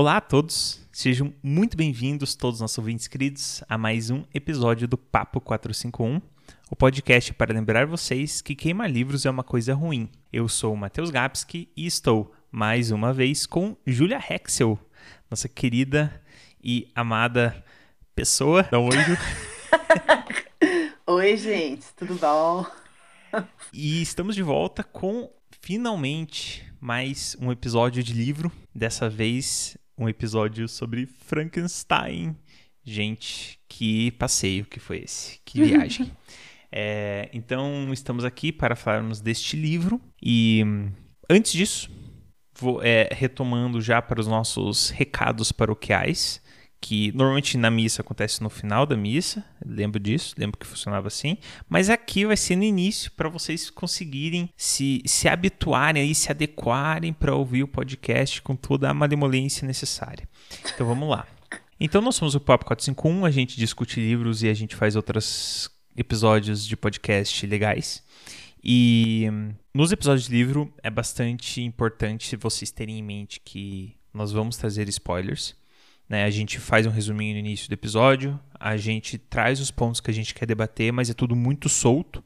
Olá a todos, sejam muito bem-vindos, todos os nossos ouvintes queridos, a mais um episódio do Papo 451, o podcast para lembrar vocês que queimar livros é uma coisa ruim. Eu sou o Matheus Gapski e estou, mais uma vez, com Julia Hexel, nossa querida e amada pessoa. Dá um oi, Ju. Oi, gente, tudo bom? E estamos de volta com, finalmente, mais um episódio de livro. Dessa vez, um episódio sobre Frankenstein. Gente, que passeio que foi esse, que viagem. é, então, estamos aqui para falarmos deste livro. E antes disso, vou é, retomando já para os nossos recados paroquiais que normalmente na missa acontece no final da missa, lembro disso, lembro que funcionava assim, mas aqui vai ser no início para vocês conseguirem se, se habituarem e se adequarem para ouvir o podcast com toda a malemolência necessária. Então vamos lá. Então nós somos o Papo 451, a gente discute livros e a gente faz outros episódios de podcast legais. E nos episódios de livro é bastante importante vocês terem em mente que nós vamos trazer spoilers. Né? A gente faz um resuminho no início do episódio, a gente traz os pontos que a gente quer debater, mas é tudo muito solto.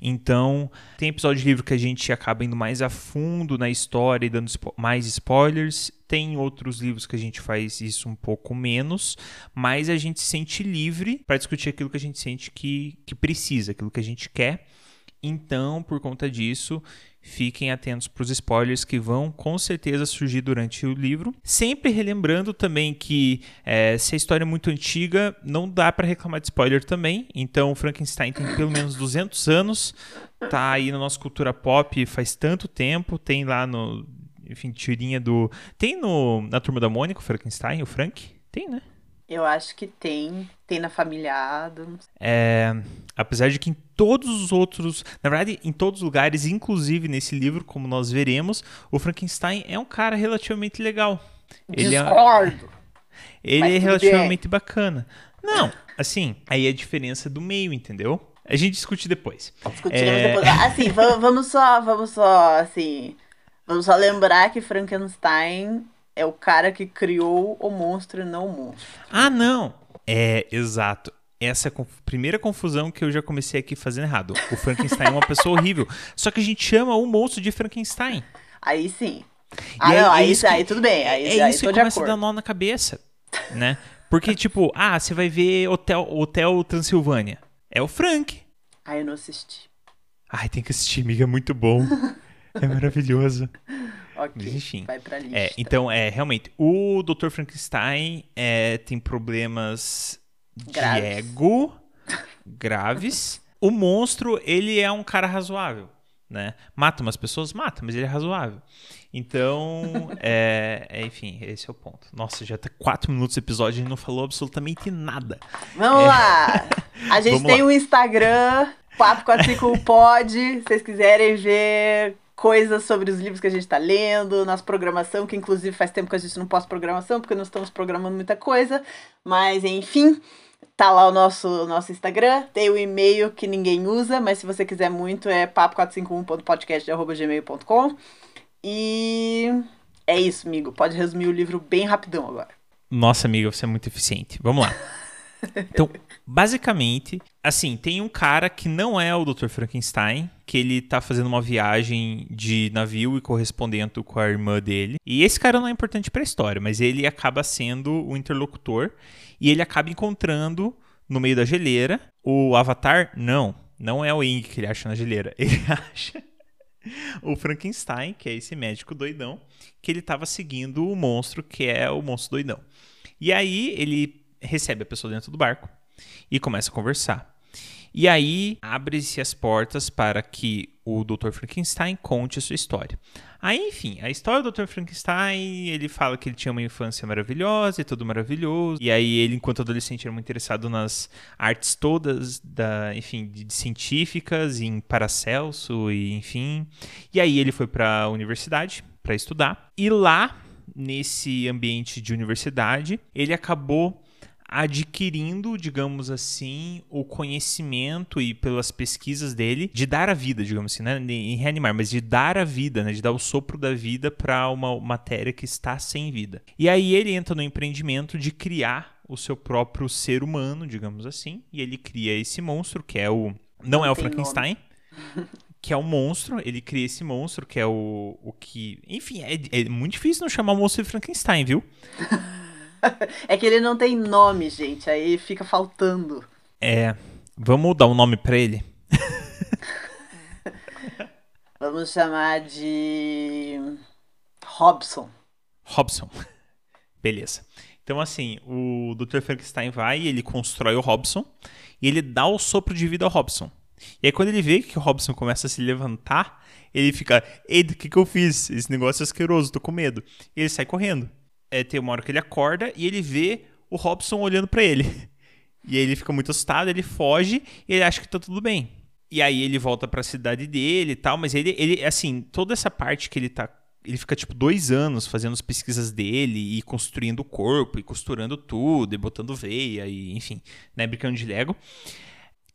Então, tem episódio de livro que a gente acaba indo mais a fundo na história e dando mais spoilers. Tem outros livros que a gente faz isso um pouco menos, mas a gente se sente livre para discutir aquilo que a gente sente que, que precisa, aquilo que a gente quer. Então, por conta disso, fiquem atentos para os spoilers que vão com certeza surgir durante o livro. Sempre relembrando também que é, se a história é muito antiga, não dá para reclamar de spoiler também. Então, Frankenstein tem pelo menos 200 anos, tá aí na nossa cultura pop faz tanto tempo, tem lá no. Enfim, tirinha do. Tem no, na turma da Mônica, o Frankenstein, o Frank? Tem, né? Eu acho que tem. Tem na família Adams. É, apesar de que em todos os outros. Na verdade, em todos os lugares, inclusive nesse livro, como nós veremos, o Frankenstein é um cara relativamente legal. Ele Discordo. É, ele é relativamente bacana. Não, assim, aí é a diferença do meio, entendeu? A gente discute depois. Discutiremos é... depois. Assim, vamos só, vamos só, assim. Vamos só lembrar que Frankenstein é o cara que criou o monstro e não o monstro. Ah, não! É, exato. Essa é a primeira confusão que eu já comecei aqui fazendo errado. O Frankenstein é uma pessoa horrível. Só que a gente chama o monstro de Frankenstein. Aí sim. Ah, aí, não, aí, é que, aí tudo bem. Aí, é aí isso que começa a dar nó na cabeça, né? Porque, tipo, ah, você vai ver Hotel, Hotel Transilvânia. É o Frank. Ah, eu não assisti. Ai, tem que assistir, amiga. É muito bom. é maravilhoso. Ok, enfim. vai pra lista. É, então, é, realmente, o Dr. Frankenstein é, tem problemas graves. de ego graves. o monstro, ele é um cara razoável, né? Mata umas pessoas? Mata, mas ele é razoável. Então, é, é, enfim, esse é o ponto. Nossa, já tá quatro minutos de episódio e a gente não falou absolutamente nada. Vamos é... lá! A gente Vamos tem o um Instagram, Papo 45 Pod, se vocês quiserem ver coisas sobre os livros que a gente está lendo, nossa programação, que inclusive faz tempo que a gente não posta programação, porque não estamos programando muita coisa, mas enfim, tá lá o nosso, nosso Instagram, tem o e-mail que ninguém usa, mas se você quiser muito é papo451.podcast.gmail.com e é isso, amigo, pode resumir o livro bem rapidão agora. Nossa, amiga, você é muito eficiente. Vamos lá. Então, basicamente, assim, tem um cara que não é o Dr. Frankenstein, que ele tá fazendo uma viagem de navio e correspondendo com a irmã dele. E esse cara não é importante para a história, mas ele acaba sendo o interlocutor e ele acaba encontrando no meio da geleira o Avatar. Não, não é o Ing que ele acha na geleira. Ele acha o Frankenstein, que é esse médico doidão, que ele estava seguindo o monstro, que é o monstro doidão. E aí ele recebe a pessoa dentro do barco e começa a conversar. E aí abre-se as portas para que o Dr. Frankenstein conte a sua história. Aí, enfim, a história do Dr. Frankenstein, ele fala que ele tinha uma infância maravilhosa e tudo maravilhoso. E aí ele, enquanto adolescente, era muito interessado nas artes todas, da, enfim, de, de científicas, em Paracelso e enfim. E aí ele foi para a universidade para estudar. E lá, nesse ambiente de universidade, ele acabou adquirindo, digamos assim, o conhecimento e pelas pesquisas dele de dar a vida, digamos assim, né? em reanimar, mas de dar a vida, né? de dar o sopro da vida para uma matéria que está sem vida. E aí ele entra no empreendimento de criar o seu próprio ser humano, digamos assim, e ele cria esse monstro que é o não, não é o Frankenstein. que é um monstro, ele cria esse monstro, que é o, o que. Enfim, é, é muito difícil não chamar o monstro de Frankenstein, viu? é que ele não tem nome, gente. Aí fica faltando. É. Vamos dar um nome para ele? Vamos chamar de. Robson. Robson. Beleza. Então, assim, o Dr. Frankenstein vai e ele constrói o Robson e ele dá o sopro de vida ao Robson. E aí, quando ele vê que o Robson começa a se levantar, ele fica: Eita, o que, que eu fiz? Esse negócio é asqueroso, tô com medo. E ele sai correndo é, tem uma hora que ele acorda e ele vê o Robson olhando para ele. E aí ele fica muito assustado, ele foge e ele acha que tá tudo bem. E aí ele volta para a cidade dele e tal, mas ele, ele, assim, toda essa parte que ele tá. Ele fica tipo dois anos fazendo as pesquisas dele e construindo o corpo e costurando tudo e botando veia e enfim, né, brincando de Lego.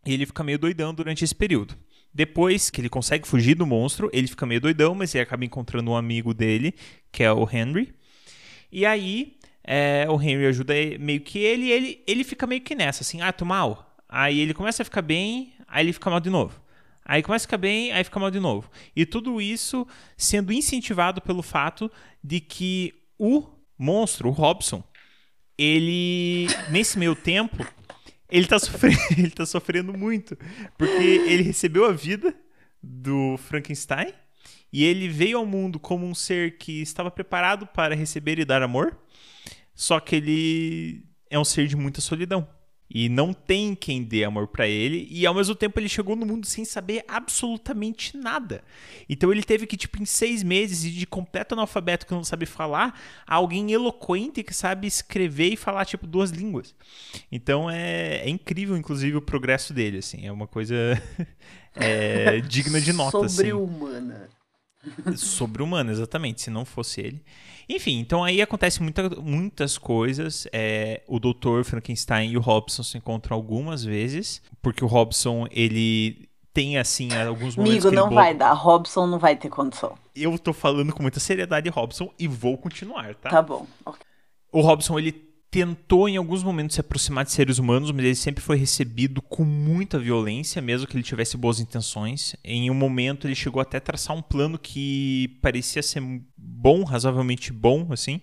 E ele fica meio doidão durante esse período. Depois que ele consegue fugir do monstro, ele fica meio doidão, mas ele acaba encontrando um amigo dele, que é o Henry, e aí é, o Henry ajuda meio que ele e ele, ele fica meio que nessa, assim, ah, tô mal. Aí ele começa a ficar bem, aí ele fica mal de novo. Aí começa a ficar bem, aí fica mal de novo. E tudo isso sendo incentivado pelo fato de que o monstro, o Robson, ele, nesse meio tempo, ele tá, sofrendo, ele tá sofrendo muito. Porque ele recebeu a vida do Frankenstein e ele veio ao mundo como um ser que estava preparado para receber e dar amor, só que ele é um ser de muita solidão. E não tem quem dê amor para ele, e ao mesmo tempo ele chegou no mundo sem saber absolutamente nada. Então ele teve que, tipo, em seis meses, de completo analfabeto que não sabe falar, a alguém eloquente que sabe escrever e falar, tipo, duas línguas. Então é, é incrível, inclusive, o progresso dele, assim. É uma coisa é, digna de nota. Sobre-humana. Assim. Sobre-humano, exatamente, se não fosse ele. Enfim, então aí acontece muita, muitas coisas. É, o Dr. Frankenstein e o Robson se encontram algumas vezes, porque o Robson, ele tem, assim, alguns momentos Amigo, não vai dar. Robson não vai ter condição. Eu tô falando com muita seriedade, Robson, e vou continuar, tá? Tá bom. Okay. O Robson, ele tentou em alguns momentos se aproximar de seres humanos, mas ele sempre foi recebido com muita violência, mesmo que ele tivesse boas intenções. Em um momento ele chegou até a traçar um plano que parecia ser bom, razoavelmente bom, assim,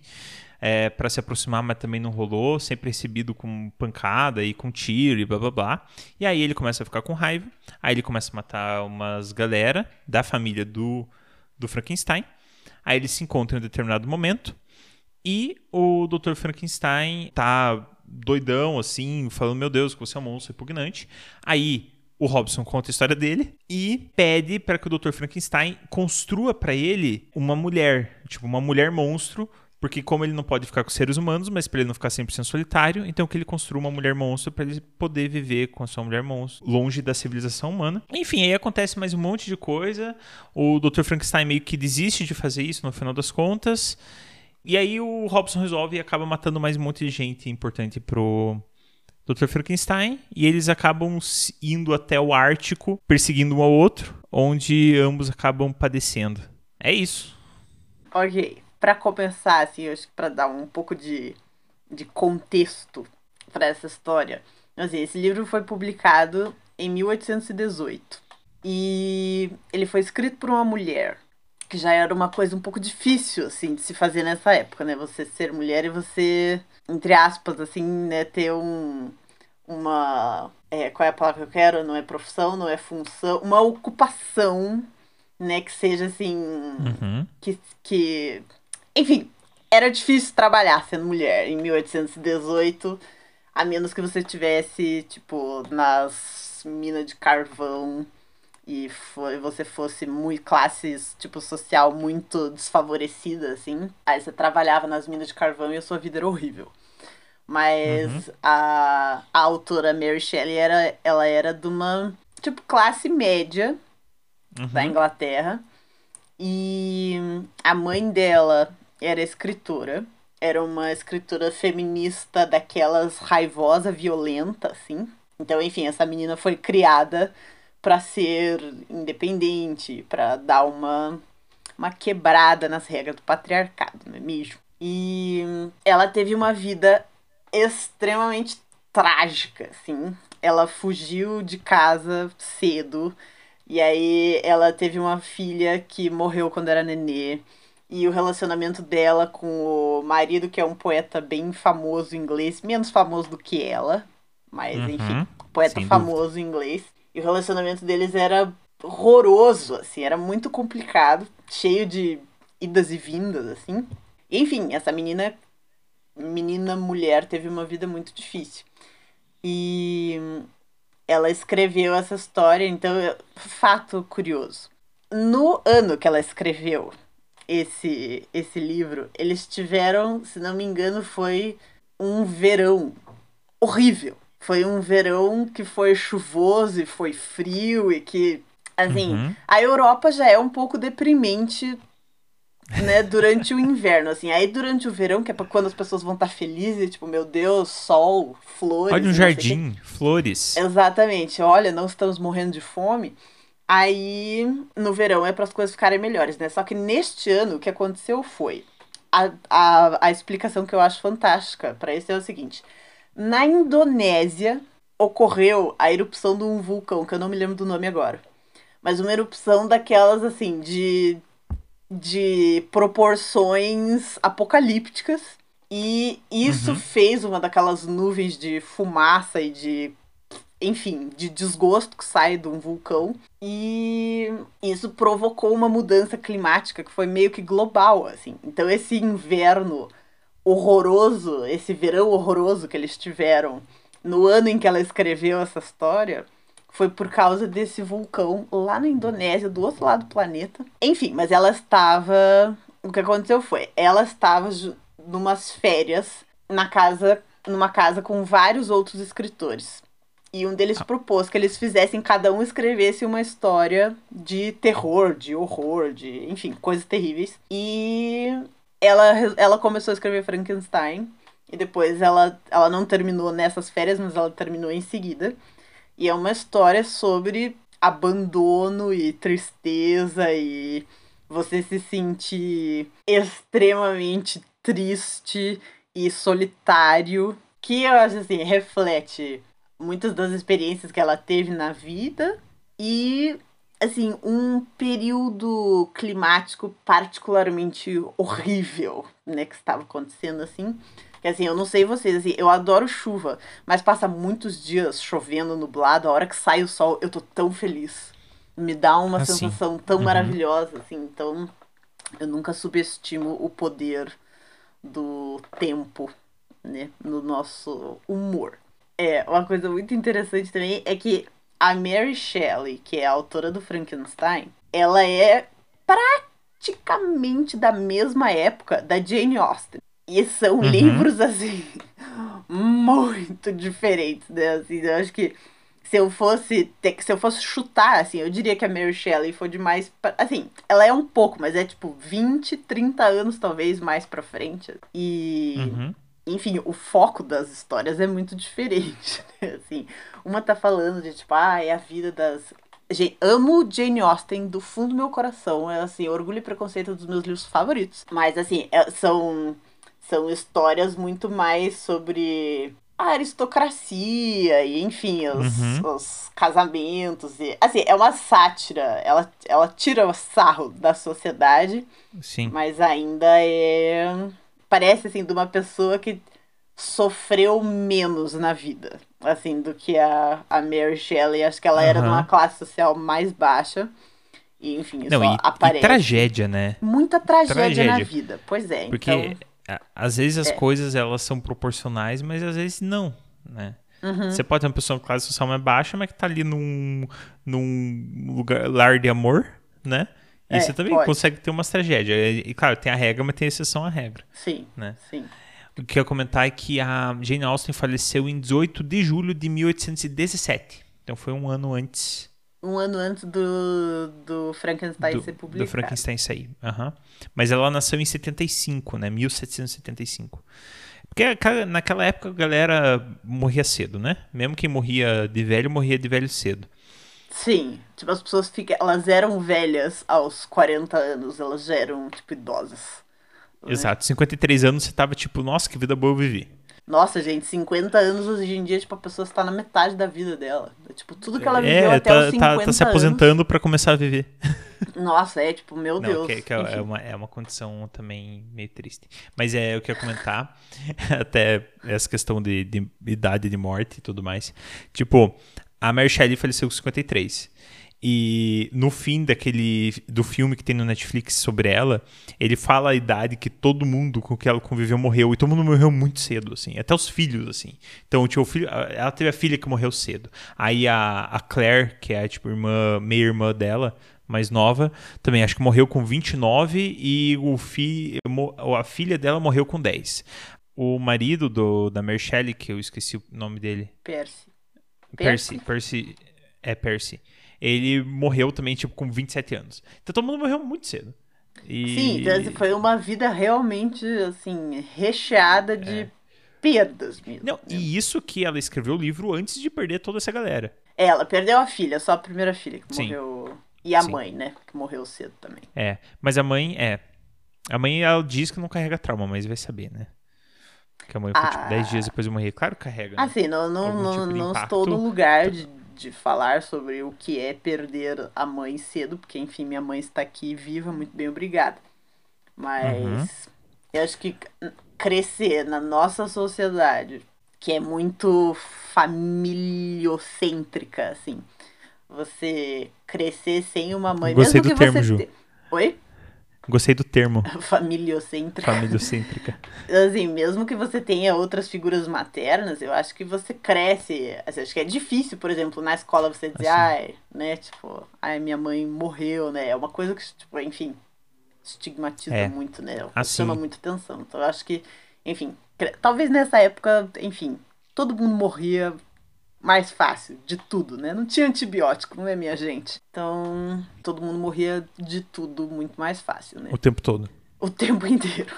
é, para se aproximar, mas também não rolou. Sempre recebido com pancada e com tiro e blá blá blá. E aí ele começa a ficar com raiva. Aí ele começa a matar umas galera da família do, do Frankenstein. Aí eles se encontram em um determinado momento. E o Dr. Frankenstein tá doidão, assim, falando: Meu Deus, que você é um monstro repugnante. Aí o Robson conta a história dele e pede para que o Dr. Frankenstein construa para ele uma mulher, tipo, uma mulher monstro. Porque como ele não pode ficar com seres humanos, mas para ele não ficar 100% solitário, então que ele construa uma mulher monstro para ele poder viver com a sua mulher monstro, longe da civilização humana. Enfim, aí acontece mais um monte de coisa. O Dr. Frankenstein meio que desiste de fazer isso no final das contas. E aí o Robson resolve e acaba matando mais um monte de gente importante pro Dr. Frankenstein. E eles acabam indo até o Ártico, perseguindo um ao outro, onde ambos acabam padecendo. É isso. Ok. Para começar, assim, acho que pra dar um pouco de, de contexto para essa história. Assim, esse livro foi publicado em 1818. E ele foi escrito por uma mulher que já era uma coisa um pouco difícil, assim, de se fazer nessa época, né? Você ser mulher e você, entre aspas, assim, né, ter um, uma. É, qual é a palavra que eu quero? Não é profissão, não é função, uma ocupação, né, que seja assim. Uhum. Que, que. Enfim, era difícil trabalhar sendo mulher em 1818, a menos que você tivesse, tipo, nas minas de carvão e você fosse muito classes, tipo, social muito desfavorecida, assim, aí você trabalhava nas minas de carvão e a sua vida era horrível. Mas uhum. a, a autora Mary Shelley era, ela era de uma, tipo, classe média uhum. da Inglaterra. E a mãe dela era escritora. era uma escritora feminista daquelas raivosa, violenta, assim. Então, enfim, essa menina foi criada para ser independente, para dar uma uma quebrada nas regras do patriarcado, não é mesmo? E ela teve uma vida extremamente trágica, assim. Ela fugiu de casa cedo e aí ela teve uma filha que morreu quando era nenê. E o relacionamento dela com o marido, que é um poeta bem famoso inglês, menos famoso do que ela, mas uhum, enfim, poeta famoso dúvida. inglês. E o relacionamento deles era horroroso, assim, era muito complicado, cheio de idas e vindas, assim. Enfim, essa menina, menina mulher, teve uma vida muito difícil. E ela escreveu essa história, então, fato curioso. No ano que ela escreveu esse, esse livro, eles tiveram, se não me engano, foi um verão horrível. Foi um verão que foi chuvoso e foi frio e que, assim, uhum. a Europa já é um pouco deprimente né, durante o inverno, assim. Aí durante o verão, que é quando as pessoas vão estar tá felizes, tipo, meu Deus, sol, flores. Olha um jardim, flores. Exatamente. Olha, não estamos morrendo de fome. Aí, no verão é para as coisas ficarem melhores, né? Só que neste ano, o que aconteceu foi. A, a, a explicação que eu acho fantástica para isso é o seguinte: na Indonésia ocorreu a erupção de um vulcão, que eu não me lembro do nome agora. Mas uma erupção daquelas, assim, de de proporções apocalípticas. E isso uhum. fez uma daquelas nuvens de fumaça e de. Enfim, de desgosto que sai de um vulcão. E isso provocou uma mudança climática que foi meio que global, assim. Então, esse inverno horroroso, esse verão horroroso que eles tiveram no ano em que ela escreveu essa história, foi por causa desse vulcão lá na Indonésia, do outro lado do planeta. Enfim, mas ela estava. O que aconteceu foi, ela estava numas férias na casa, numa casa com vários outros escritores. E um deles ah. propôs que eles fizessem, cada um escrevesse uma história de terror, de horror, de, enfim, coisas terríveis. E ela, ela começou a escrever Frankenstein. E depois ela, ela não terminou nessas férias, mas ela terminou em seguida. E é uma história sobre abandono e tristeza e você se sentir extremamente triste e solitário, que eu acho assim, reflete muitas das experiências que ela teve na vida e assim, um período climático particularmente horrível, né, que estava acontecendo assim. Que assim, eu não sei vocês, assim, eu adoro chuva, mas passa muitos dias chovendo, nublado, a hora que sai o sol, eu tô tão feliz. Me dá uma assim. sensação tão uhum. maravilhosa, assim, então eu nunca subestimo o poder do tempo, né, no nosso humor. É, uma coisa muito interessante também é que a Mary Shelley, que é a autora do Frankenstein, ela é praticamente da mesma época da Jane Austen. E são uhum. livros, assim, muito diferentes, né? Assim, eu acho que se eu fosse ter, se eu fosse chutar, assim, eu diria que a Mary Shelley foi demais. Pra, assim, ela é um pouco, mas é tipo 20, 30 anos talvez mais pra frente. E. Uhum. Enfim, o foco das histórias é muito diferente, né? Assim, uma tá falando de, tipo, ah, é a vida das Gente, amo Jane Austen do fundo do meu coração. É assim, Orgulho e Preconceito dos meus livros favoritos. Mas assim, é, são são histórias muito mais sobre a aristocracia e, enfim, os, uhum. os casamentos. E, assim, é uma sátira. Ela, ela tira o sarro da sociedade. Sim. Mas ainda é. Parece, assim, de uma pessoa que sofreu menos na vida. Assim, do que a, a Mary Shelley. Acho que ela uhum. era de uma classe social mais baixa. E, enfim, Não, e, aparece. E tragédia, né? Muita tragédia, tragédia, na vida. Pois é. Porque. Então às vezes as é. coisas elas são proporcionais, mas às vezes não, né? Uhum. Você pode ter uma pessoa com classe social mais baixa, mas que tá ali num, num lugar lar de amor, né? E é, você também pode. consegue ter umas tragédias. E, claro, tem a regra, mas tem exceção à regra. Sim, né? sim. O que eu ia comentar é que a Jane Austen faleceu em 18 de julho de 1817. Então foi um ano antes um ano antes do, do Frankenstein do, ser publicado. Do Frankenstein sair. Uhum. Mas ela nasceu em 75, né? 1775. Porque naquela época a galera morria cedo, né? Mesmo quem morria de velho, morria de velho cedo. Sim, tipo, as pessoas ficam. Elas eram velhas aos 40 anos, elas já eram, tipo, idosas. Né? Exato, 53 anos você tava tipo, nossa, que vida boa eu vivi. Nossa, gente, 50 anos hoje em dia, tipo, a pessoa está na metade da vida dela. Tipo, tudo que ela viveu é, até tá, os 50 tá, tá se aposentando para começar a viver. Nossa, é tipo, meu Não, Deus. Que, que é, uma, é uma condição também meio triste. Mas é, eu queria comentar, até essa questão de, de idade de morte e tudo mais. Tipo, a Mary Shelley faleceu com 53. E no fim daquele do filme que tem no Netflix sobre ela, ele fala a idade que todo mundo com que ela conviveu morreu e todo mundo morreu muito cedo, assim, até os filhos, assim. Então, tinha o filho, ela teve a filha que morreu cedo. Aí a, a Claire, que é tipo irmã, meia irmã dela, mais nova, também acho que morreu com 29 e o fi, a filha dela morreu com 10. O marido do, da Mershelle, que eu esqueci o nome dele. Percy. Percy. Percy, é Percy ele morreu também, tipo, com 27 anos. Então todo mundo morreu muito cedo. E... Sim, então foi uma vida realmente, assim, recheada de é. perdas mesmo. Não, e isso que ela escreveu o livro antes de perder toda essa galera. Ela perdeu a filha, só a primeira filha que Sim. morreu. E a Sim. mãe, né? Que morreu cedo também. É, mas a mãe, é. A mãe, ela diz que não carrega trauma, mas vai saber, né? Que a mãe foi, tipo, ah, tipo, 10 dias depois de morrer. Claro que carrega. Né? Assim, não, não, não, tipo não estou no lugar de de falar sobre o que é perder a mãe cedo, porque enfim, minha mãe está aqui viva, muito bem, obrigada. Mas uhum. eu acho que crescer na nossa sociedade, que é muito familiocêntrica, assim, você crescer sem uma mãe, Gostei mesmo do que termo, você Ju. Oi? Gostei do termo. Familiocêntrica. Familiocêntrica. assim, mesmo que você tenha outras figuras maternas, eu acho que você cresce. Assim, acho que é difícil, por exemplo, na escola você dizer, assim. ai, né, tipo, ai, minha mãe morreu, né? É uma coisa que, tipo, enfim, estigmatiza é. muito, né? Assim. Chama muita atenção. Então eu acho que, enfim, talvez nessa época, enfim, todo mundo morria mais fácil de tudo, né? Não tinha antibiótico, não é, minha gente? Então, todo mundo morria de tudo muito mais fácil, né? O tempo todo. O tempo inteiro.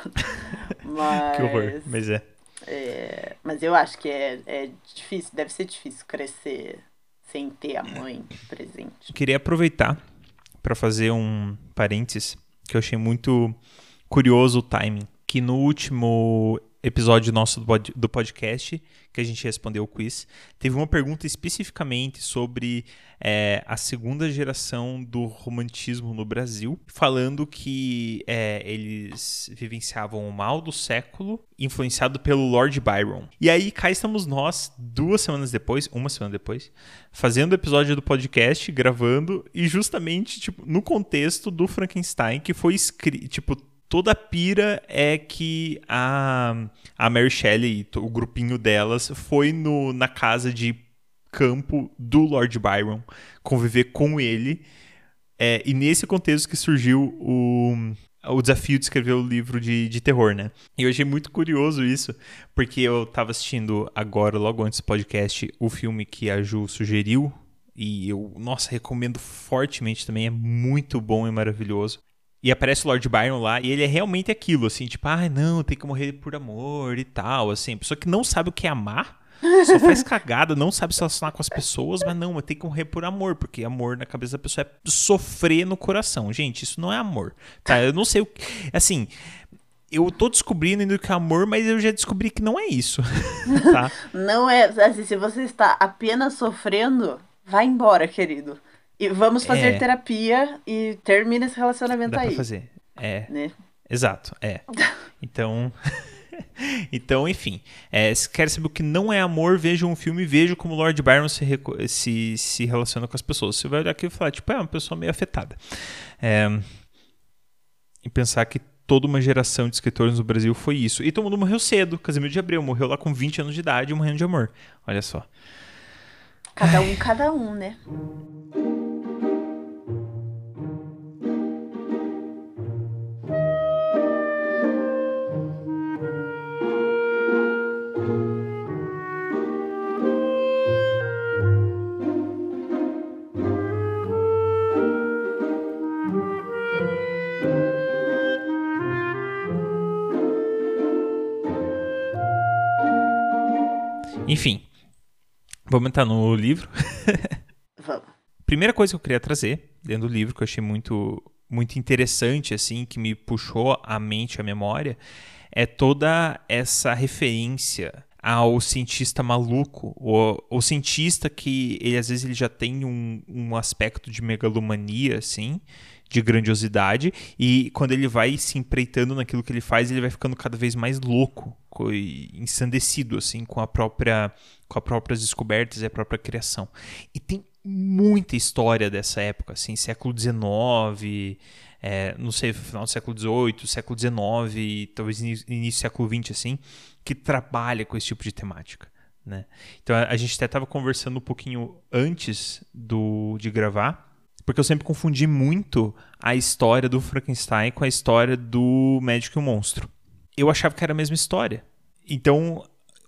mas... Que horror, mas é. é. Mas eu acho que é, é difícil, deve ser difícil crescer sem ter a mãe presente. Queria aproveitar para fazer um parênteses que eu achei muito curioso o timing. Que no último episódio nosso do podcast, que a gente respondeu o quiz, teve uma pergunta especificamente sobre é, a segunda geração do romantismo no Brasil, falando que é, eles vivenciavam o mal do século, influenciado pelo Lord Byron. E aí cá estamos nós, duas semanas depois, uma semana depois, fazendo o episódio do podcast, gravando, e justamente tipo, no contexto do Frankenstein, que foi escrito, tipo, toda a pira é que a, a Mary Shelley, o grupinho delas, foi no, na casa de campo do Lord Byron conviver com ele. É, e nesse contexto que surgiu o, o desafio de escrever o livro de, de terror, né? E eu achei muito curioso isso, porque eu tava assistindo agora, logo antes do podcast, o filme que a Ju sugeriu. E eu, nossa, recomendo fortemente também, é muito bom e maravilhoso. E aparece o Lord Byron lá, e ele é realmente aquilo, assim, tipo, ah, não, tem que morrer por amor e tal, assim. Pessoa que não sabe o que é amar, só faz cagada, não sabe se relacionar com as pessoas, mas não, tem que morrer por amor, porque amor na cabeça da pessoa é sofrer no coração. Gente, isso não é amor, tá? Eu não sei o que. Assim, eu tô descobrindo ainda que é amor, mas eu já descobri que não é isso, tá? Não é, assim, se você está apenas sofrendo, vai embora, querido. E vamos fazer é. terapia e termina esse relacionamento Dá aí. Pra fazer. É. Né? Exato, é. Então. então, enfim. É, se quer saber o que não é amor, veja um filme e veja como Lord Byron se, se, se relaciona com as pessoas. Você vai olhar aqui e falar, tipo, é uma pessoa meio afetada. É, e pensar que toda uma geração de escritores no Brasil foi isso. E todo mundo morreu cedo. Casimiro de Abreu morreu lá com 20 anos de idade morrendo de amor. Olha só. Cada um, cada um, né? Enfim, vamos entrar no livro. Vamos. Primeira coisa que eu queria trazer dentro do livro, que eu achei muito, muito interessante, assim, que me puxou a mente, a memória, é toda essa referência ao cientista maluco, o, o cientista que ele às vezes ele já tem um, um aspecto de megalomania, assim, de grandiosidade, e quando ele vai se empreitando naquilo que ele faz, ele vai ficando cada vez mais louco, ensandecido, assim, com a própria com as próprias descobertas e a própria criação. E tem muita história dessa época, assim, século XIX, é, não sei, final do século XVIII, século XIX, talvez início do século XX, assim, que trabalha com esse tipo de temática. Né? Então a, a gente até estava conversando um pouquinho antes do, de gravar, porque eu sempre confundi muito a história do Frankenstein com a história do Médico e o Monstro. Eu achava que era a mesma história. Então,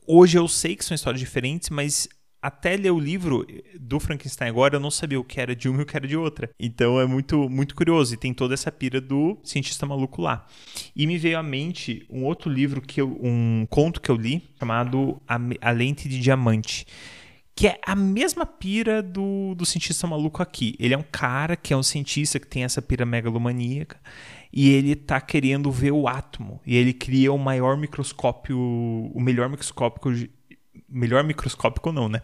hoje eu sei que são histórias diferentes, mas até ler o livro do Frankenstein agora, eu não sabia o que era de uma e o que era de outra. Então é muito, muito curioso. E tem toda essa pira do cientista maluco lá. E me veio à mente um outro livro, que eu, um conto que eu li, chamado A, a Lente de Diamante. Que é a mesma pira do, do cientista maluco aqui. Ele é um cara que é um cientista que tem essa pira megalomaníaca e ele tá querendo ver o átomo. E ele cria o maior microscópio, o melhor microscópio melhor microscópio não, né?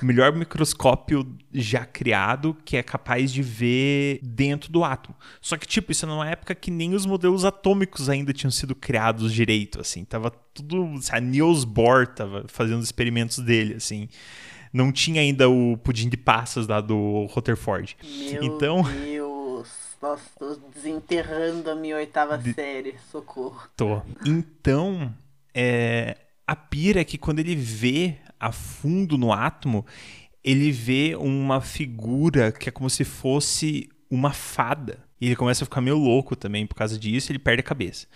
O melhor microscópio já criado que é capaz de ver dentro do átomo. Só que, tipo, isso é numa época que nem os modelos atômicos ainda tinham sido criados direito, assim. Tava tudo... A Niels Bohr tava fazendo os experimentos dele, assim. Não tinha ainda o pudim de passas lá do Rutherford. Meu então... Deus! Nossa, tô desenterrando a minha oitava de... série. Socorro. Tô. Então, é a pira é que quando ele vê a fundo no átomo, ele vê uma figura que é como se fosse uma fada. E ele começa a ficar meio louco também por causa disso, ele perde a cabeça.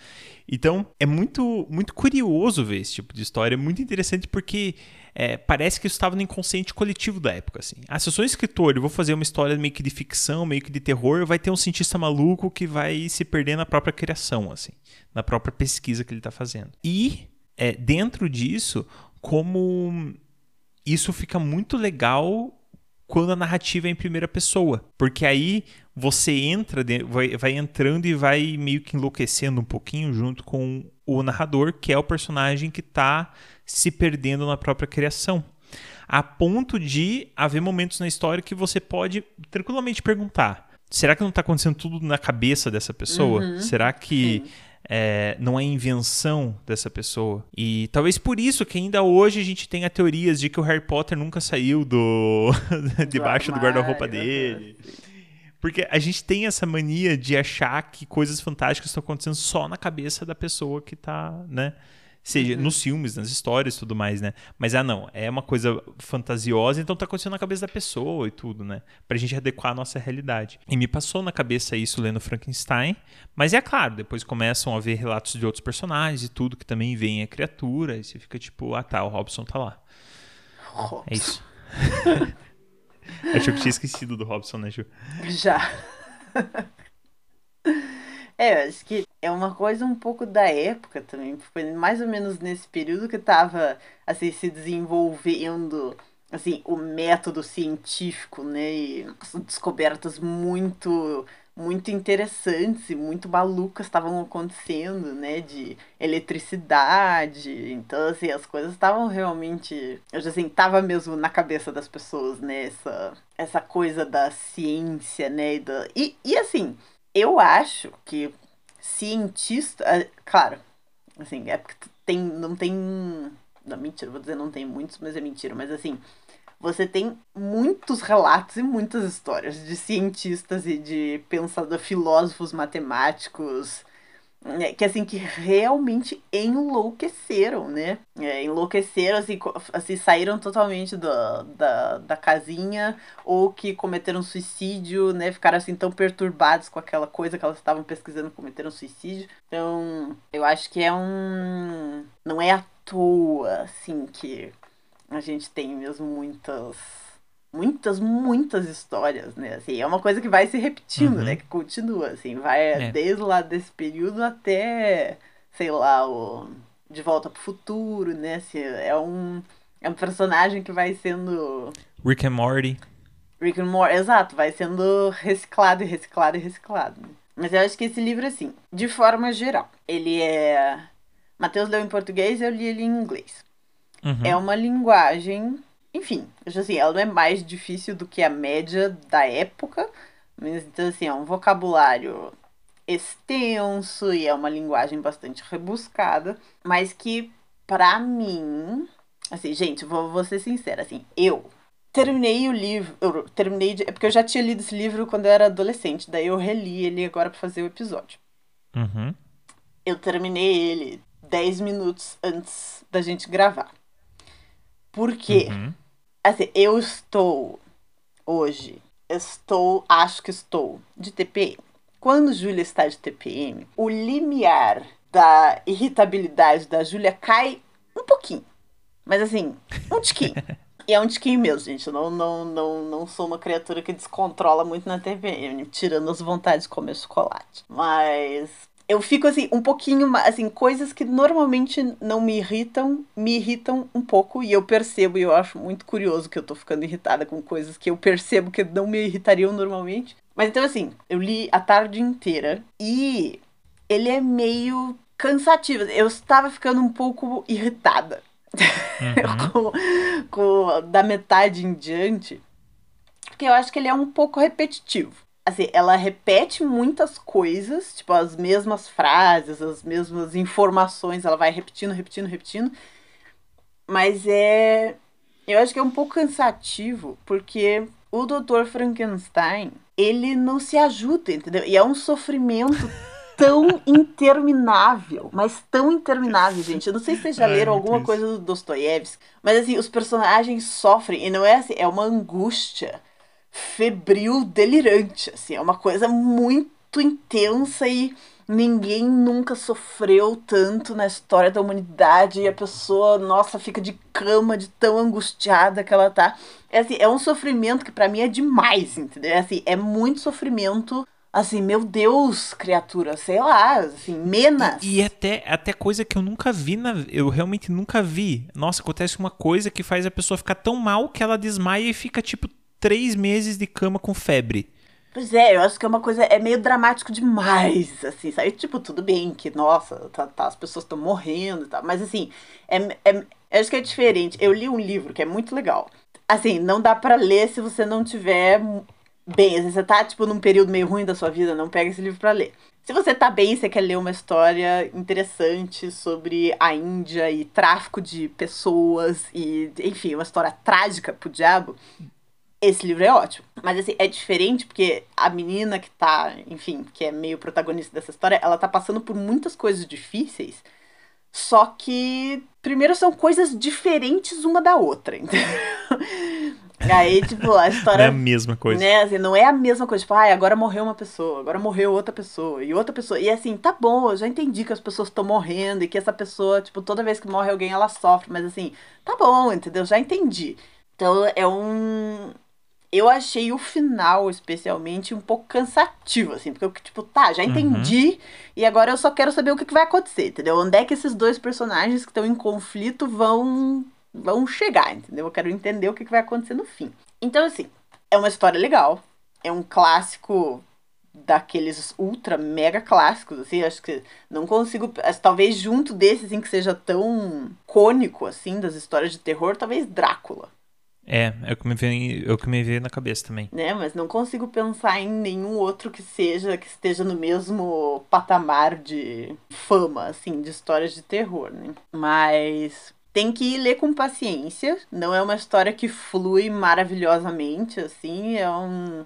Então, é muito, muito curioso ver esse tipo de história, é muito interessante porque é, parece que isso estava no inconsciente coletivo da época. Assim. Ah, se eu sou um escritor e vou fazer uma história meio que de ficção, meio que de terror, vai ter um cientista maluco que vai se perder na própria criação, assim, na própria pesquisa que ele está fazendo. E é, dentro disso, como isso fica muito legal quando a narrativa é em primeira pessoa. Porque aí você entra, vai, vai entrando e vai meio que enlouquecendo um pouquinho junto com o narrador, que é o personagem que está se perdendo na própria criação. A ponto de haver momentos na história que você pode tranquilamente perguntar: será que não está acontecendo tudo na cabeça dessa pessoa? Uhum. Será que. É, não é invenção dessa pessoa. E talvez por isso que ainda hoje a gente tenha teorias de que o Harry Potter nunca saiu do debaixo do guarda-roupa dele. Porque a gente tem essa mania de achar que coisas fantásticas estão acontecendo só na cabeça da pessoa que está, né? Seja uhum. nos filmes, nas histórias e tudo mais, né? Mas, ah, não, é uma coisa fantasiosa, então tá acontecendo na cabeça da pessoa e tudo, né? Pra gente adequar a nossa realidade. E me passou na cabeça isso lendo Frankenstein, mas é claro, depois começam a ver relatos de outros personagens e tudo, que também vem a criatura, e você fica tipo, ah tá, o Robson tá lá. Robson. É isso. Achou que tinha esquecido do Robson, né, Ju? Já. É, acho que é uma coisa um pouco da época também. Foi mais ou menos nesse período que estava assim, se desenvolvendo assim, o método científico, né? E descobertas muito muito interessantes e muito malucas estavam acontecendo, né, de eletricidade. Então, assim, as coisas estavam realmente, eu já assim, tava mesmo na cabeça das pessoas, né, essa, essa coisa da ciência, né, e, da... e, e assim, eu acho que cientista. É, claro, assim, é porque tem, não tem. Não, mentira, vou dizer não tem muitos, mas é mentira. Mas assim, você tem muitos relatos e muitas histórias de cientistas e de pensadores, filósofos matemáticos, né, que assim que realmente enlouqueceram, né? É, enlouqueceram, assim, assim, saíram totalmente do, da, da casinha ou que cometeram suicídio, né? Ficaram assim tão perturbados com aquela coisa que elas estavam pesquisando, cometeram suicídio. Então, eu acho que é um não é à toa assim que a gente tem mesmo muitas muitas, muitas histórias, né? Assim, é uma coisa que vai se repetindo, uhum. né? Que continua, assim, vai é. desde lá desse período até, sei lá, o De Volta pro Futuro, né? Assim, é um É um personagem que vai sendo. Rick and Morty. Rick and Morty, exato, vai sendo reciclado e reciclado e reciclado. Mas eu acho que esse livro, assim, de forma geral, ele é. Matheus leu em português, eu li ele em inglês. Uhum. É uma linguagem. Enfim, assim, ela não é mais difícil do que a média da época. Mas então, assim, é um vocabulário extenso e é uma linguagem bastante rebuscada. Mas que, pra mim. Assim, gente, vou, vou ser sincera, assim, eu terminei o livro. Eu terminei de, É porque eu já tinha lido esse livro quando eu era adolescente. Daí eu reli ele agora pra fazer o episódio. Uhum. Eu terminei ele 10 minutos antes da gente gravar. Por quê? Uhum. Assim, eu estou hoje. Estou, acho que estou, de TPM. Quando Júlia está de TPM, o limiar da irritabilidade da Júlia cai um pouquinho. Mas assim, um tiquinho. E é um tiquinho mesmo, gente. Eu não, não, não, não sou uma criatura que descontrola muito na TPM, tirando as vontades de comer chocolate. Mas eu fico assim, um pouquinho, assim, coisas que normalmente não me irritam, me irritam um pouco. E eu percebo, e eu acho muito curioso que eu tô ficando irritada com coisas que eu percebo que não me irritariam normalmente. Mas então, assim, eu li a tarde inteira e ele é meio cansativo. Eu estava ficando um pouco irritada. Uhum. com, com, da metade em diante. Porque eu acho que ele é um pouco repetitivo. Assim, ela repete muitas coisas, tipo, as mesmas frases, as mesmas informações, ela vai repetindo, repetindo, repetindo. Mas é. Eu acho que é um pouco cansativo, porque o Dr. Frankenstein, ele não se ajuda, entendeu? E é um sofrimento tão interminável, mas tão interminável, gente. Eu não sei se vocês já Ai, leram muito alguma coisa do Dostoiévski, mas assim, os personagens sofrem, e não é assim, é uma angústia febril delirante, assim, é uma coisa muito intensa e ninguém nunca sofreu tanto na história da humanidade e a pessoa, nossa, fica de cama de tão angustiada que ela tá. É assim, é um sofrimento que pra mim é demais, entendeu? É assim, é muito sofrimento assim, meu Deus, criatura, sei lá, assim, menas. E, e até, até coisa que eu nunca vi, na, eu realmente nunca vi. Nossa, acontece uma coisa que faz a pessoa ficar tão mal que ela desmaia e fica, tipo, três meses de cama com febre. Pois é, eu acho que é uma coisa, é meio dramático demais, assim, sabe? Tipo, tudo bem que, nossa, tá, tá, as pessoas estão morrendo e tal, mas assim, é, é, eu acho que é diferente. Eu li um livro que é muito legal. Assim, não dá pra ler se você não tiver bem. Se você tá, tipo, num período meio ruim da sua vida, não pega esse livro pra ler. Se você tá bem e você quer ler uma história interessante sobre a Índia e tráfico de pessoas e, enfim, uma história trágica pro diabo, esse livro é ótimo. Mas assim, é diferente porque a menina que tá, enfim, que é meio protagonista dessa história, ela tá passando por muitas coisas difíceis. Só que, primeiro, são coisas diferentes uma da outra, entendeu? Aí, tipo, a história. Não é a mesma coisa. Né, assim, não é a mesma coisa. Tipo, ai, agora morreu uma pessoa, agora morreu outra pessoa, e outra pessoa. E assim, tá bom, eu já entendi que as pessoas estão morrendo e que essa pessoa, tipo, toda vez que morre alguém, ela sofre. Mas assim, tá bom, entendeu? Já entendi. Então é um. Eu achei o final, especialmente, um pouco cansativo, assim, porque eu, tipo, tá, já entendi, uhum. e agora eu só quero saber o que, que vai acontecer, entendeu? Onde é que esses dois personagens que estão em conflito vão vão chegar, entendeu? Eu quero entender o que, que vai acontecer no fim. Então, assim, é uma história legal. É um clássico daqueles ultra mega clássicos, assim, acho que não consigo, talvez junto desses em que seja tão cônico assim das histórias de terror, talvez Drácula. É, é o que me veio, é o que me veio na cabeça também. Né, mas não consigo pensar em nenhum outro que seja que esteja no mesmo patamar de fama, assim, de histórias de terror, né? Mas tem que ler com paciência. Não é uma história que flui maravilhosamente, assim. É um.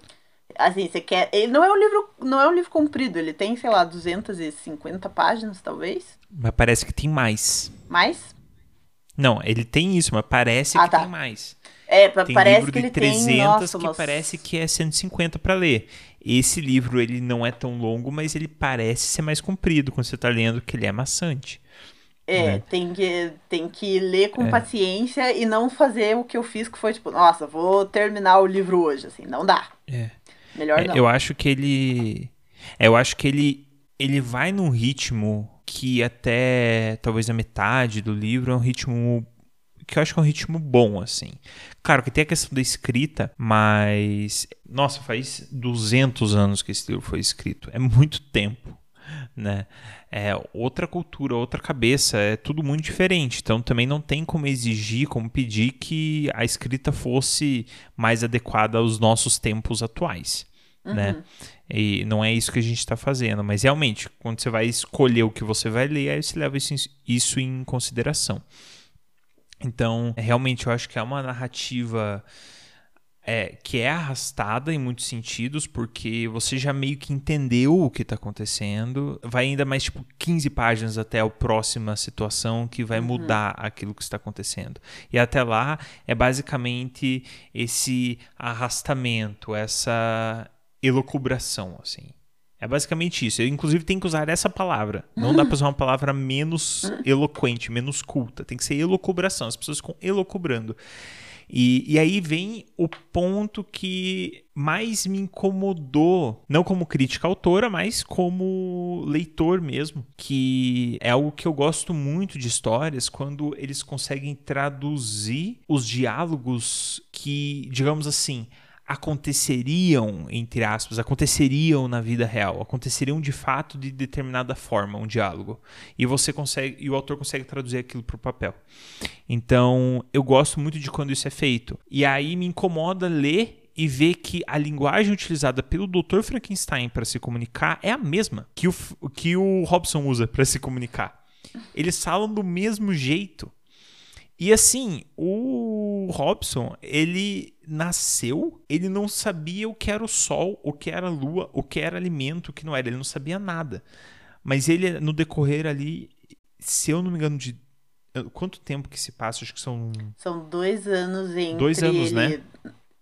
Assim, você quer. Ele não é um livro. Não é um livro comprido, ele tem, sei lá, 250 páginas, talvez. Mas parece que tem mais. Mais? Não, ele tem isso, mas parece Ah, que tá. tem mais. É, Tem parece livro que de ele 300 tem. Nossa, que parece que é 150 para ler. Esse livro ele não é tão longo, mas ele parece ser mais comprido quando você tá lendo, que ele é maçante. É, né? tem, que, tem que ler com É. paciência e não fazer o que eu fiz, que foi tipo, nossa, vou terminar o livro hoje, assim. Não dá. É. Melhor É, não. eu acho que ele. é, Eu acho que ele. Ele vai num ritmo que até talvez a metade do livro é um ritmo que eu acho que é um ritmo bom, assim. Claro que tem a questão da escrita, mas. Nossa, faz 200 anos que esse livro foi escrito. É muito tempo, né? É outra cultura, outra cabeça, é tudo muito diferente. Então também não tem como exigir, como pedir que a escrita fosse mais adequada aos nossos tempos atuais. Né? Uhum. Né? E não é isso que a gente está fazendo, mas realmente, quando você vai escolher o que você vai ler, aí você leva isso, isso em consideração. Então, realmente, eu acho que é uma narrativa é, que é arrastada em muitos sentidos, porque você já meio que entendeu o que está acontecendo. Vai ainda mais, tipo, 15 páginas até a próxima situação que vai uhum. mudar aquilo que está acontecendo. E até lá é basicamente esse arrastamento, essa elocubração, assim. É basicamente isso. Eu, inclusive, tenho que usar essa palavra. Não dá pra usar uma palavra menos eloquente, menos culta. Tem que ser elocubração. As pessoas ficam elocubrando. E, e aí vem o ponto que mais me incomodou, não como crítica autora, mas como leitor mesmo, que é algo que eu gosto muito de histórias quando eles conseguem traduzir os diálogos que, digamos assim, aconteceriam, entre aspas, aconteceriam na vida real, aconteceriam de fato de determinada forma, um diálogo. E você consegue, e o autor consegue traduzir aquilo para o papel. Então, eu gosto muito de quando isso é feito. E aí me incomoda ler e ver que a linguagem utilizada pelo Dr. Frankenstein para se comunicar é a mesma que o, que o Robson usa para se comunicar. Eles falam do mesmo jeito. E assim, o Robson, ele nasceu, ele não sabia o que era o sol, o que era a lua, o que era alimento, o que não era, ele não sabia nada. Mas ele, no decorrer ali, se eu não me engano, de. Quanto tempo que se passa? Acho que são. São dois anos entre. Dois anos, ele... né?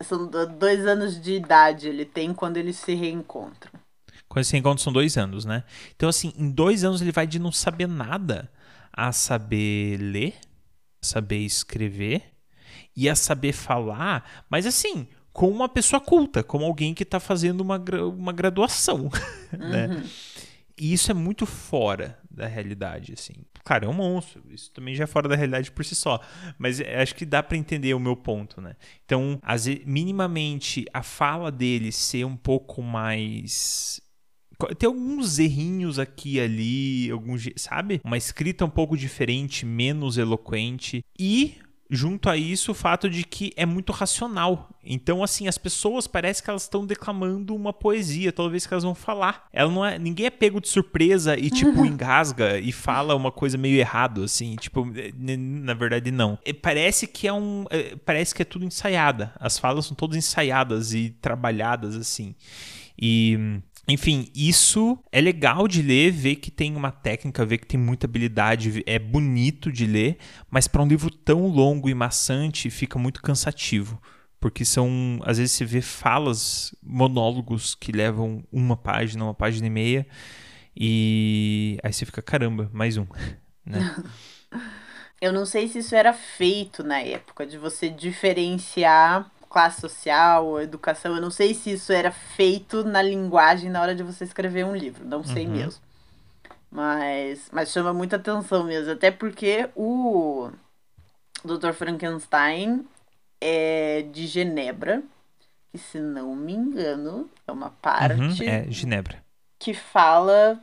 São dois anos de idade ele tem quando eles se reencontram. Quando eles se reencontram são dois anos, né? Então, assim, em dois anos ele vai de não saber nada a saber ler saber escrever e a saber falar, mas assim, com uma pessoa culta, como alguém que está fazendo uma, uma graduação, né? Uhum. E isso é muito fora da realidade, assim. Cara, é um monstro. Isso também já é fora da realidade por si só. Mas acho que dá para entender o meu ponto, né? Então, minimamente, a fala dele ser um pouco mais tem alguns errinhos aqui e ali, alguns, sabe? Uma escrita um pouco diferente, menos eloquente e junto a isso o fato de que é muito racional. Então, assim, as pessoas parece que elas estão declamando uma poesia toda vez que elas vão falar. Ela não é, ninguém é pego de surpresa e tipo engasga e fala uma coisa meio errado, assim, tipo, na verdade não. Parece que é um, é, parece que é tudo ensaiada. As falas são todas ensaiadas e trabalhadas assim. E enfim, isso é legal de ler, ver que tem uma técnica, ver que tem muita habilidade, é bonito de ler, mas para um livro tão longo e maçante fica muito cansativo. Porque são, às vezes você vê falas, monólogos que levam uma página, uma página e meia, e aí você fica, caramba, mais um. Né? Eu não sei se isso era feito na época, de você diferenciar classe social, educação. Eu não sei se isso era feito na linguagem na hora de você escrever um livro, não sei uhum. mesmo. Mas, mas chama muita atenção mesmo, até porque o Dr. Frankenstein é de Genebra, que se não me engano é uma parte. Uhum, é Genebra. Que fala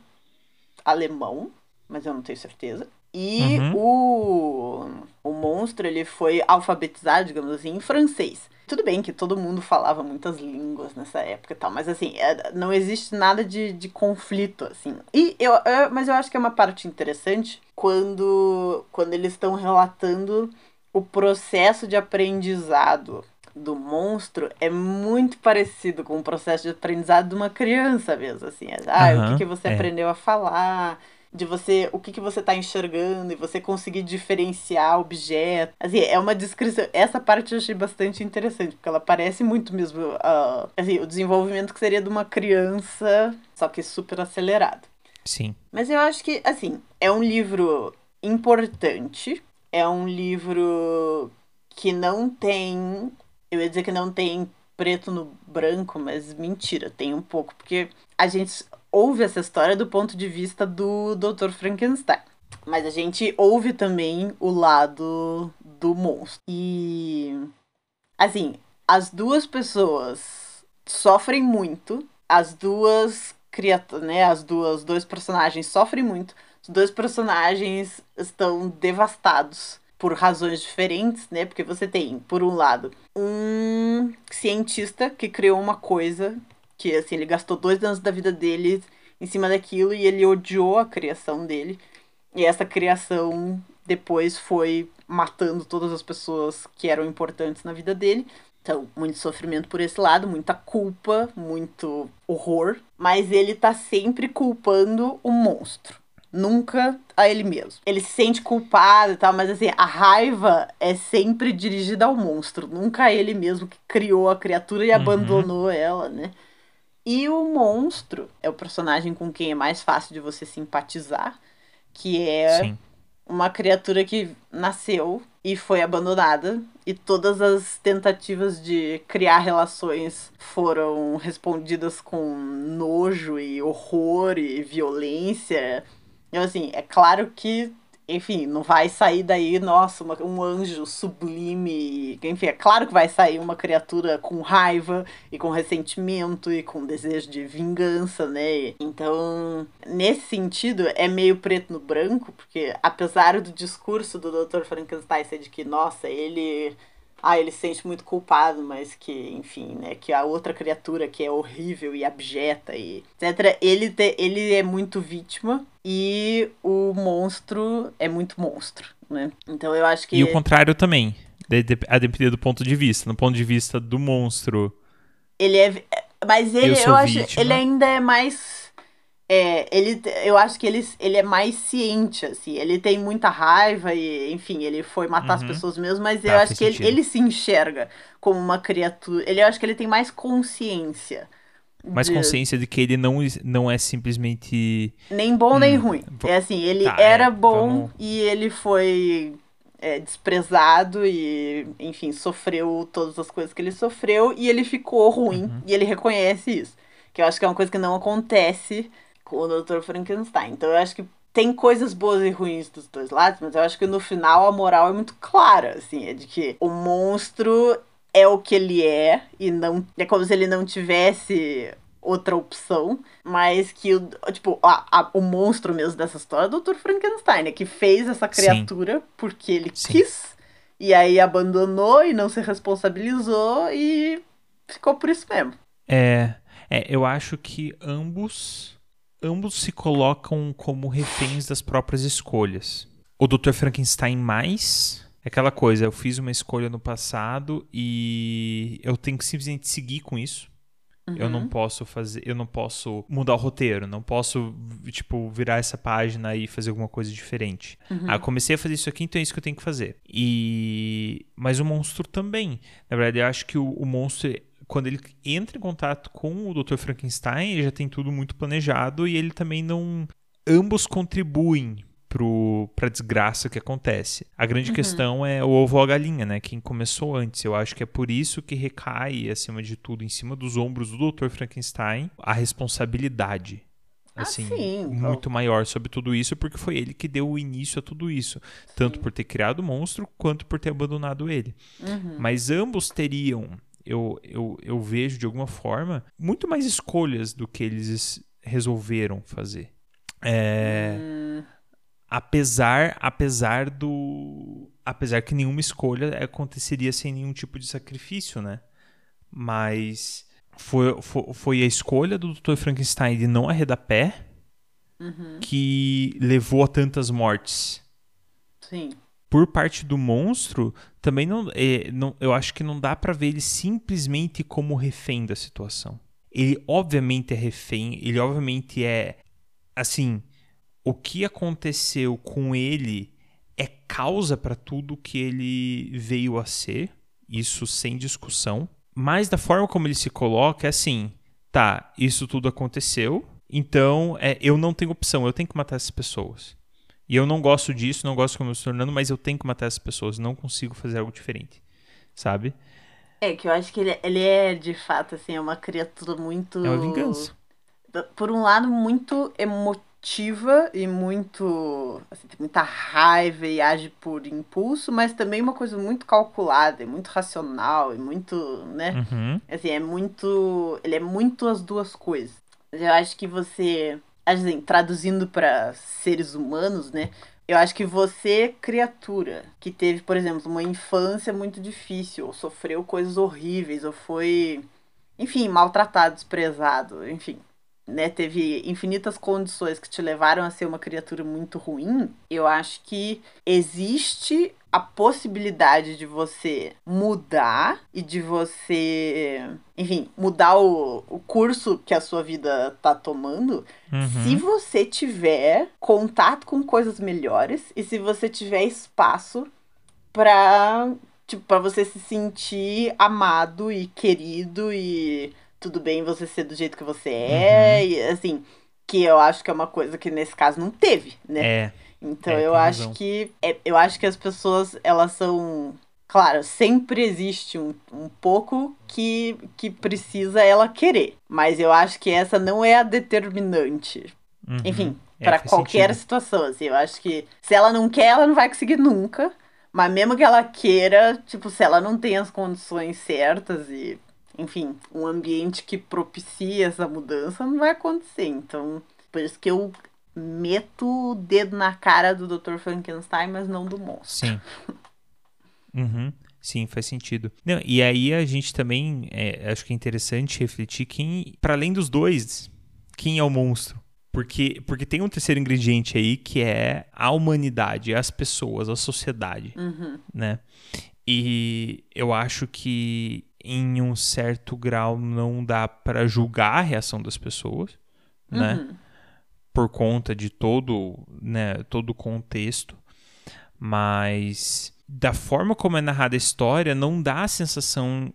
alemão, mas eu não tenho certeza. E uhum. o, o monstro ele foi alfabetizado, digamos assim, em francês. Tudo bem que todo mundo falava muitas línguas nessa época e tal, mas assim, é, não existe nada de, de conflito, assim. E eu, eu, mas eu acho que é uma parte interessante quando, quando eles estão relatando o processo de aprendizado do monstro é muito parecido com o processo de aprendizado de uma criança mesmo, assim. Ah, uhum, o que, que você é. aprendeu a falar, de você, o que, que você está enxergando e você conseguir diferenciar objetos. Assim, é uma descrição. Essa parte eu achei bastante interessante, porque ela parece muito mesmo uh, assim, o desenvolvimento que seria de uma criança, só que super acelerado. Sim. Mas eu acho que, assim, é um livro importante, é um livro que não tem. Eu ia dizer que não tem preto no branco, mas mentira, tem um pouco, porque a gente ouve essa história do ponto de vista do Dr. Frankenstein. Mas a gente ouve também o lado do monstro. E. Assim, as duas pessoas sofrem muito. As duas criaturas, né? As duas dois personagens sofrem muito. Os dois personagens estão devastados por razões diferentes, né? Porque você tem, por um lado, um cientista que criou uma coisa que, assim, ele gastou dois anos da vida dele em cima daquilo e ele odiou a criação dele. E essa criação depois foi matando todas as pessoas que eram importantes na vida dele. Então, muito sofrimento por esse lado, muita culpa, muito horror. Mas ele tá sempre culpando o monstro nunca a ele mesmo. Ele se sente culpado e tal, mas assim, a raiva é sempre dirigida ao monstro, nunca a ele mesmo que criou a criatura e uhum. abandonou ela, né? E o monstro é o personagem com quem é mais fácil de você simpatizar, que é Sim. uma criatura que nasceu e foi abandonada e todas as tentativas de criar relações foram respondidas com nojo e horror e violência então, assim, é claro que, enfim, não vai sair daí, nossa, uma, um anjo sublime. Enfim, é claro que vai sair uma criatura com raiva e com ressentimento e com desejo de vingança, né? Então, nesse sentido, é meio preto no branco, porque apesar do discurso do Dr. Frankenstein ser de que, nossa, ele ah, ele se sente muito culpado, mas que, enfim, né, que a outra criatura que é horrível e abjeta e etc, ele, te, ele é muito vítima e o monstro é muito monstro, né? Então eu acho que... E o contrário também, a depender do ponto de vista. No ponto de vista do monstro... Ele é... Mas ele, eu, eu acho, ele ainda é mais é, ele, eu acho que ele, ele é mais ciente, assim. Ele tem muita raiva e, enfim, ele foi matar uhum. as pessoas mesmo, mas eu ah, acho que ele, ele, se enxerga como uma criatura. Ele, eu acho que ele tem mais consciência. Mais de... consciência de que ele não, não é simplesmente. Nem bom hum, nem ruim. É assim, ele tá, era é, bom vamos... e ele foi é, desprezado e, enfim, sofreu todas as coisas que ele sofreu e ele ficou ruim uhum. e ele reconhece isso. Que eu acho que é uma coisa que não acontece com o Dr. Frankenstein. Então eu acho que tem coisas boas e ruins dos dois lados, mas eu acho que no final a moral é muito clara, assim, é de que o monstro é o que ele é e não é como se ele não tivesse outra opção, mas que o tipo a, a, o monstro mesmo dessa história é o Dr. Frankenstein, né, que fez essa criatura Sim. porque ele Sim. quis e aí abandonou e não se responsabilizou e ficou por isso mesmo. É, é eu acho que ambos ambos se colocam como reféns das próprias escolhas. O Dr. Frankenstein mais é aquela coisa, eu fiz uma escolha no passado e eu tenho que simplesmente seguir com isso. Uhum. Eu não uhum. posso fazer, eu não posso mudar o roteiro, não posso, tipo, virar essa página e fazer alguma coisa diferente. Uhum. Ah, comecei a fazer isso aqui, então é isso que eu tenho que fazer. E mas o monstro também. Na verdade, eu acho que o, o monstro quando ele entra em contato com o Dr. Frankenstein, ele já tem tudo muito planejado e ele também não. Ambos contribuem para a desgraça que acontece. A grande uhum. questão é o ovo ou a galinha, né? Quem começou antes. Eu acho que é por isso que recai, acima de tudo, em cima dos ombros do Dr. Frankenstein, a responsabilidade. Ah, assim, ah, muito maior sobre tudo isso, porque foi ele que deu o início a tudo isso. Sim. Tanto por ter criado o monstro, quanto por ter abandonado ele. Uhum. Mas ambos teriam eu, eu, eu vejo de alguma forma muito mais escolhas do que eles resolveram fazer. É, hum. Apesar, apesar do, apesar que nenhuma escolha aconteceria sem nenhum tipo de sacrifício, né? Mas foi, foi, foi a escolha do Dr. Frankenstein de não arredar pé uhum. que levou a tantas mortes. Sim por parte do monstro, também não, é, não eu acho que não dá para ver ele simplesmente como refém da situação. Ele obviamente é refém, ele obviamente é assim, o que aconteceu com ele é causa para tudo que ele veio a ser, isso sem discussão. Mas da forma como ele se coloca é assim, tá, isso tudo aconteceu, então é, eu não tenho opção, eu tenho que matar essas pessoas. E eu não gosto disso, não gosto como eu estou tornando, mas eu tenho que matar essas pessoas, não consigo fazer algo diferente, sabe? É, que eu acho que ele, ele é, de fato, assim, é uma criatura muito... É uma vingança. Por um lado, muito emo... ativa e muito. Assim, tem muita raiva e age por impulso, mas também uma coisa muito calculada, e muito racional e muito. né? Uhum. Assim, é muito. Ele é muito as duas coisas. Eu acho que você. Assim, traduzindo para seres humanos, né? Eu acho que você, criatura, que teve, por exemplo, uma infância muito difícil, ou sofreu coisas horríveis, ou foi, enfim, maltratado, desprezado, enfim, né, teve infinitas condições que te levaram a ser uma criatura muito ruim, eu acho que existe a possibilidade de você mudar e de você, enfim, mudar o, o curso que a sua vida tá tomando, Uhum. se você tiver contato com coisas melhores e se você tiver espaço pra, tipo, pra você se sentir amado e querido e tudo bem você ser do jeito que você é, Uhum. e assim, que eu acho que é uma coisa que nesse caso não teve, né? É. Então É, eu acho razão. que é, eu acho que as pessoas elas são claro sempre existe um, um pouco que que precisa ela querer mas eu acho que essa não é a determinante Uhum. enfim É, pra faz qualquer sentido. situação assim eu acho que se ela não quer ela não vai conseguir nunca mas mesmo que ela queira tipo se ela não tem as condições certas e enfim um ambiente que propicia essa mudança não vai acontecer então por isso que eu meto o dedo na cara do Dr. Frankenstein, mas não do monstro. Sim. Uhum. Sim, faz sentido. Não, e aí a gente também, é, acho que é interessante refletir quem, para além dos dois, quem é o monstro. Porque, porque tem um terceiro ingrediente aí que é a humanidade, as pessoas, a sociedade, Uhum. né? E eu acho que em um certo grau não dá para julgar a reação das pessoas, né? Uhum. por conta de todo, né, todo o contexto, mas da forma como é narrada a história, não dá a sensação,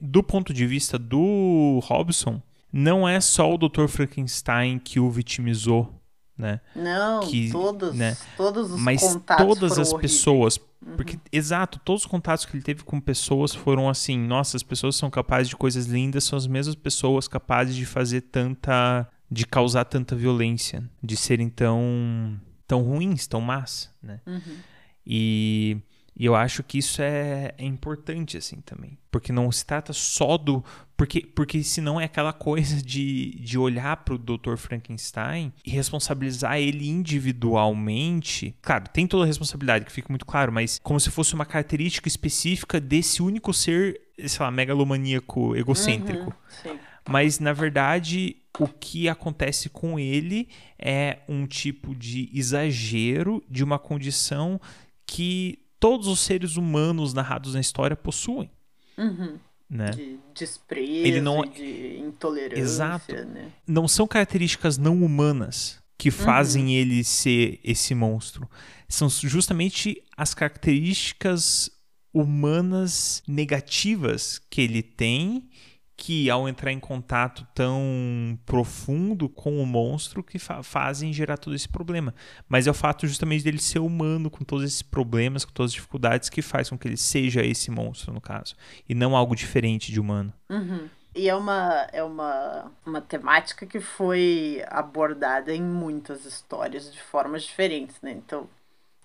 do ponto de vista do Robson, não é só o Dr. Frankenstein que o vitimizou, né? Não, Que, todos, né, todos os Mas contatos todas as horríveis. pessoas, porque exato, todos os contatos que ele teve com pessoas foram assim, nossa, as pessoas são capazes de coisas lindas, são as mesmas pessoas capazes de fazer tanta, de causar tanta violência, de serem tão, tão ruins, tão más, né? Uhum. E, e eu acho que isso é, é importante, assim, também. Porque não se trata só do. Porque, porque senão é aquela coisa de, de olhar pro Dr. Frankenstein e responsabilizar ele individualmente. Claro, tem toda a responsabilidade, que fica muito claro, mas como se fosse uma característica específica desse único ser, sei lá, megalomaníaco, egocêntrico. Uhum, sim. Mas, na verdade, o que acontece com ele é um tipo de exagero de uma condição que todos os seres humanos narrados na história possuem. Uhum. Né? De desprezo, Ele não- de intolerância, Exato. né? Não são características não humanas que fazem ele ser esse monstro. São justamente as características humanas negativas que ele tem que ao entrar em contato tão profundo com o monstro que fa- fazem gerar todo esse problema. Mas é o fato justamente dele ser humano com todos esses problemas, com todas as dificuldades que faz com que ele seja esse monstro no caso, e não algo diferente de humano. Uhum. E é uma, é uma, uma temática que foi abordada em muitas histórias de formas diferentes, né? Então,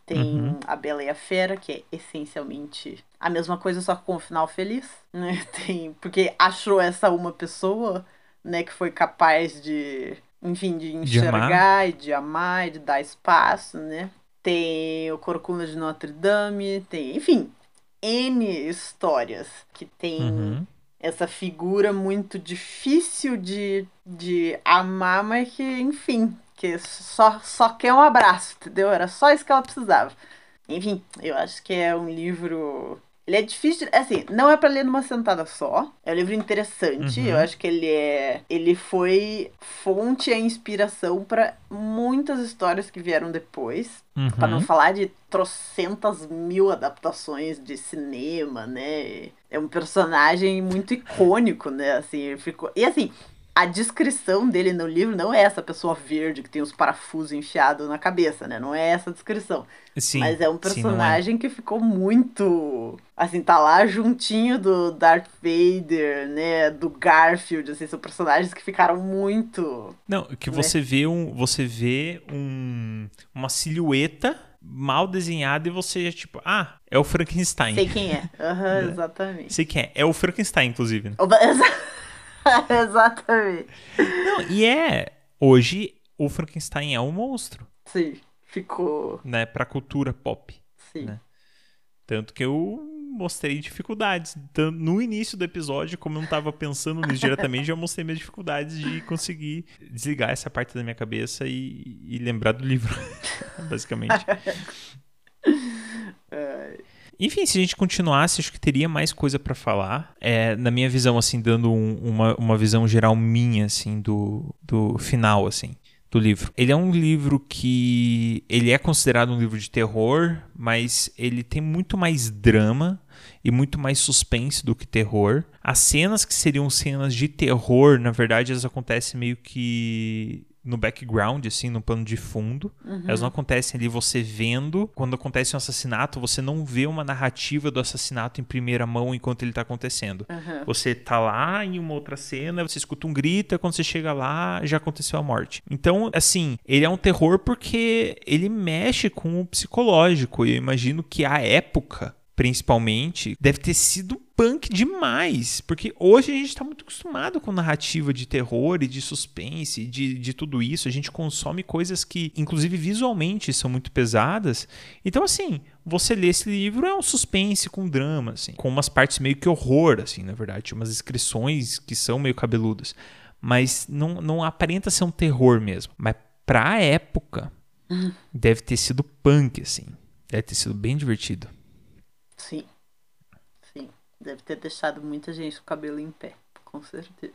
tem Uhum. a Bela e a Fera, que é essencialmente a mesma coisa, só com um final feliz, né? Tem, porque achou essa uma pessoa, né, que foi capaz de, enfim, de De enxergar e de amar e de dar espaço, né? Tem o Corcunda de Notre Dame, tem, enfim, N histórias que tem Uhum. essa figura muito difícil de, de amar, mas que, enfim, que só, só quer um abraço, entendeu? Era só isso que ela precisava. Enfim, eu acho que é um livro. Ele é difícil, de- assim, não é pra ler numa sentada só. É um livro interessante. Uhum. Eu acho que ele é, ele foi fonte e inspiração pra muitas histórias que vieram depois. Pra não Uhum. falar de trocentas mil adaptações de cinema, né? É um personagem muito icônico, né? Assim, ele ficou. E assim, a descrição dele no livro não é essa pessoa verde que tem os parafusos enfiados na cabeça, né? Não é essa descrição. Sim, Mas é um sim, personagem que ficou muito. Assim, tá lá juntinho do Darth Vader, né? Do Garfield, assim, são personagens que ficaram muito. Não, que né? você vê um. Você vê um, uma silhueta mal desenhada e você é tipo, ah, é o Frankenstein. Sei quem é. Aham, exatamente. Sei quem é. É o Frankenstein, inclusive. né? Oba, exa- exatamente. Não, e é. Hoje, o Frankenstein é um monstro, Sim, ficou. né? Pra cultura pop. Sim. Né? Tanto que eu mostrei dificuldades. Tan- No início do episódio, como eu não tava pensando nisso diretamente, já mostrei minhas dificuldades de conseguir desligar essa parte da minha cabeça e, e lembrar do livro. Basicamente. Enfim, se a gente continuasse, acho que teria mais coisa pra falar. É, na minha visão, assim, dando um- uma, uma visão geral minha, assim, do, do final, assim, do livro. Ele é um livro que... Ele é considerado um livro de terror, mas ele tem muito mais drama e muito mais suspense do que terror. As cenas que seriam cenas de terror, na verdade, elas acontecem meio que no background, assim, no plano de fundo. Elas não acontecem ali você vendo. Quando acontece um assassinato, você não vê uma narrativa do assassinato em primeira mão enquanto ele tá acontecendo. Aham. Você tá lá em uma outra cena, você escuta um grito, e quando você chega lá, já aconteceu a morte. Então, assim, ele é um terror porque ele mexe com o psicológico. E eu imagino que a época, principalmente, deve ter sido punk demais. Porque hoje a gente tá muito acostumado com narrativa de terror e de suspense, de, de tudo isso. A gente consome coisas que, inclusive visualmente, são muito pesadas. Então, assim, você lê esse livro é um suspense com drama, assim, com umas partes meio que horror, assim, na verdade, umas inscrições que são meio cabeludas, mas não, não aparenta ser um terror mesmo. Mas pra época, deve ter sido punk, assim, deve ter sido bem divertido. Sim. Sim. Deve ter deixado muita gente com o cabelo em pé, com certeza.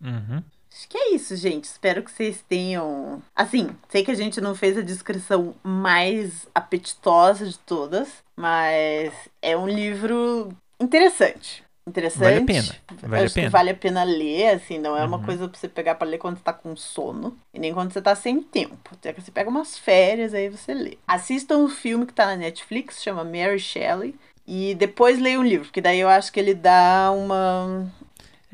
Uhum. Acho que é isso, gente. Espero que vocês tenham. Assim, sei que a gente não fez a descrição mais apetitosa de todas, mas é um livro interessante. Interessante. Vale a pena, vale a Acho pena. que vale a pena ler, assim, não é uma Uhum. coisa pra você pegar pra ler quando você tá com sono e nem quando você tá sem tempo. Até que você pega umas férias aí você lê. Assistam o filme que tá na Netflix, chama Mary Shelley, e depois leia o livro, porque daí eu acho que ele dá uma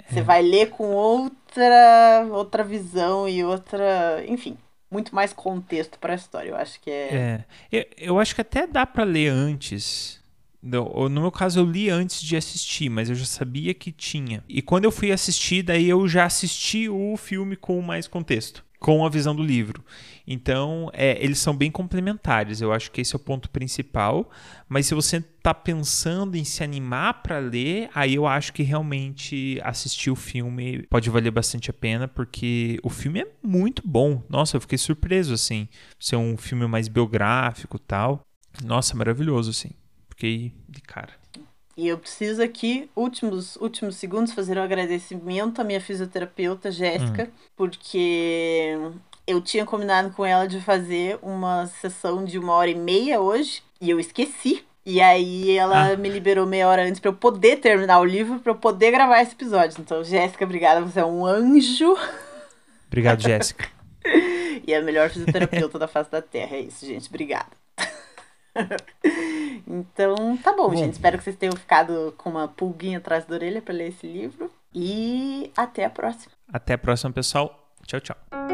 você É. vai ler com outra outra visão e outra, enfim, muito mais contexto pra história. Eu acho que é, É, eu, eu acho que até dá pra ler antes. No, meu caso, eu li antes de assistir, mas eu já sabia que tinha. E quando eu fui assistir, daí eu já assisti o filme com mais contexto, com a visão do livro. Então, é, eles são bem complementares. Eu acho que esse é o ponto principal. Mas se você tá pensando em se animar pra ler, aí eu acho que realmente assistir o filme pode valer bastante a pena, porque o filme é muito bom. Nossa, eu fiquei surpreso, assim. Ser um filme mais biográfico tal. Nossa, maravilhoso, assim. Fiquei de cara. E eu preciso aqui, últimos, últimos segundos, fazer um agradecimento à minha fisioterapeuta, Jéssica, porque eu tinha combinado com ela de fazer uma sessão de uma hora e meia hoje, e eu esqueci. E aí ela Ah. me liberou meia hora antes pra eu poder terminar o livro, pra eu poder gravar esse episódio. Então, Jéssica, obrigada, você é um anjo Obrigado, Jéssica. e é a melhor fisioterapeuta da face da Terra. É isso, gente. Obrigada. então, tá bom, Bom. gente. Espero que vocês tenham ficado com uma pulguinha atrás da orelha pra ler esse livro. E até a próxima. Até a próxima, pessoal. Tchau, tchau.